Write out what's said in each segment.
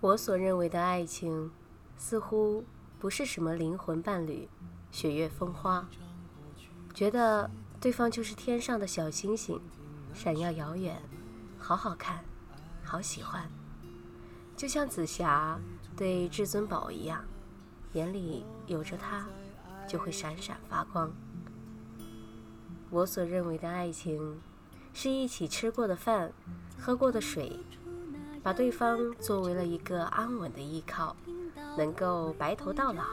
我所认为的爱情，似乎不是什么灵魂伴侣、雪月风花，觉得对方就是天上的小星星，闪耀遥远，好好看，好喜欢，就像紫霞对至尊宝一样，眼里有着他，就会闪闪发光。我所认为的爱情，是一起吃过的饭，喝过的水。把对方作为了一个安稳的依靠，能够白头到老，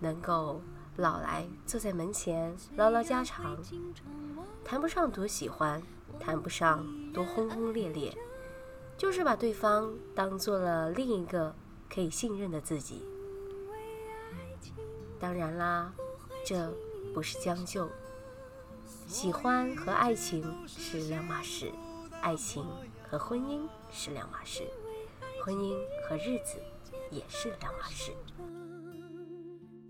能够老来坐在门前唠唠家常，谈不上多喜欢，谈不上多轰轰烈烈，就是把对方当做了另一个可以信任的自己。当然啦，这不是将就，喜欢和爱情是两码事，爱情。和婚姻是两码事，婚姻和日子也是两码事。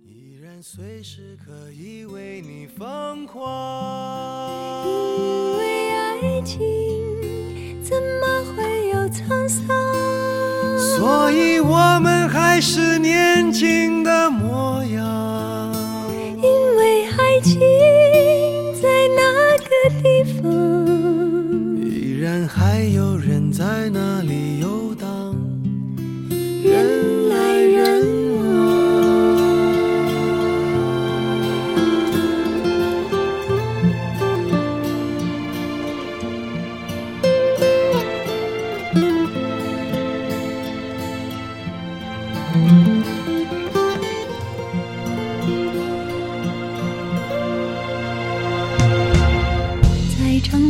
依然随时可以为你疯狂，因为爱情怎么会有沧桑？所以我们还是年轻的模样。因为爱情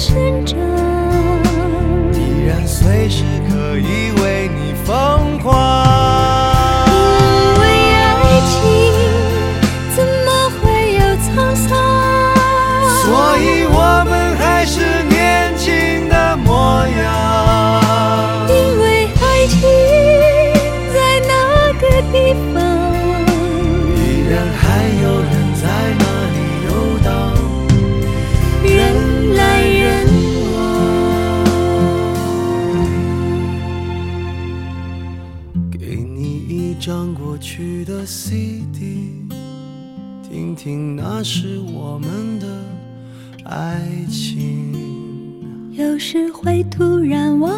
生长依然随时可以为你疯狂。为爱情怎么会有沧桑？所以我们还是将过去的 CD，听听那是我们的爱情。有时会突然忘，